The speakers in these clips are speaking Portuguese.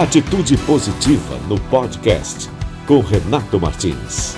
Atitude Positiva no podcast com Renato Martins.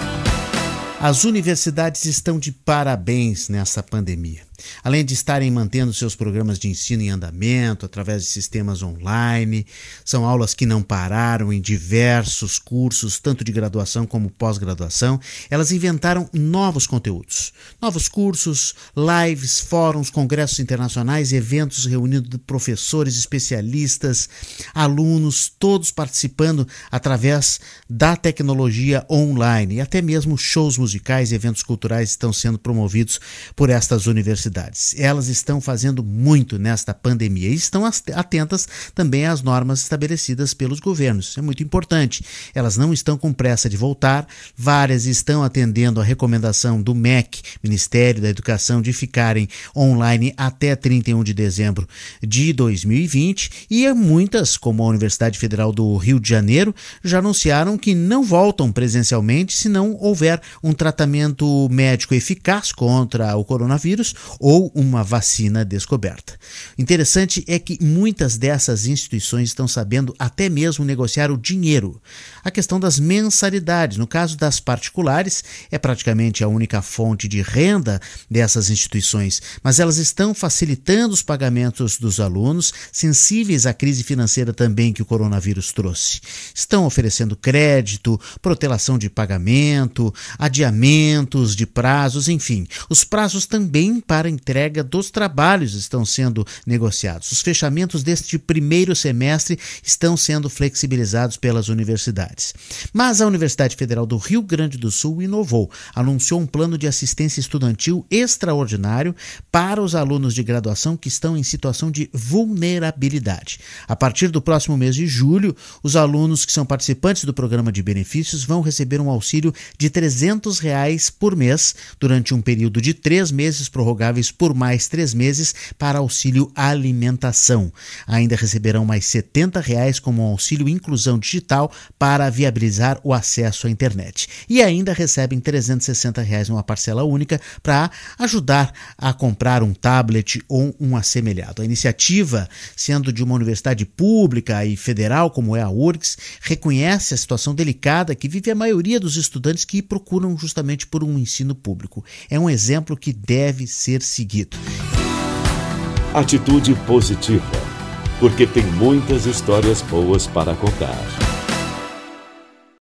As universidades estão de parabéns nessa pandemia. Além de estarem mantendo seus programas de ensino em andamento através de sistemas online, são aulas que não pararam em diversos cursos, tanto de graduação como pós-graduação. Elas inventaram novos conteúdos, novos cursos, lives, fóruns, congressos internacionais, eventos reunindo professores, especialistas, alunos, todos participando através da tecnologia online e até mesmo shows musicais e eventos culturais estão sendo promovidos por estas universidades Elas estão fazendo muito nesta pandemia e estão atentas também às normas estabelecidas pelos governos. É muito importante. Elas não estão com pressa de voltar, várias estão atendendo a recomendação do MEC, Ministério da Educação, de ficarem online até 31 de dezembro de 2020 e muitas, como a Universidade Federal do Rio de Janeiro, já anunciaram que não voltam presencialmente se não houver um tratamento médico eficaz contra o coronavírus ou uma vacina descoberta. Interessante é que muitas dessas instituições estão sabendo até mesmo negociar o dinheiro. A questão das mensalidades, no caso das particulares, é praticamente a única fonte de renda dessas instituições, mas elas estão facilitando os pagamentos dos alunos, sensíveis à crise financeira também que o coronavírus trouxe. Estão oferecendo crédito, protelação de pagamento, adiamentos de prazos, enfim, os prazos também para entrega dos trabalhos estão sendo negociados. Os fechamentos deste primeiro semestre estão sendo flexibilizados pelas universidades. Mas a Universidade Federal do Rio Grande do Sul inovou, anunciou um plano de assistência estudantil extraordinário para os alunos de graduação que estão em situação de vulnerabilidade. A partir do próximo mês de julho, os alunos que são participantes do programa de benefícios vão receber um auxílio de 300 reais por mês durante um período de três meses por mais três meses para auxílio alimentação. Ainda receberão mais 70 reais como auxílio inclusão digital para viabilizar o acesso à internet. E ainda recebem 360 reais numa parcela única para ajudar a comprar um tablet ou um assemelhado. A iniciativa, sendo de uma universidade pública e federal como é a URGS, reconhece a situação delicada que vive a maioria dos estudantes que procuram justamente por um ensino público. É um exemplo que deve ser Atitude positiva, porque tem muitas histórias boas para contar.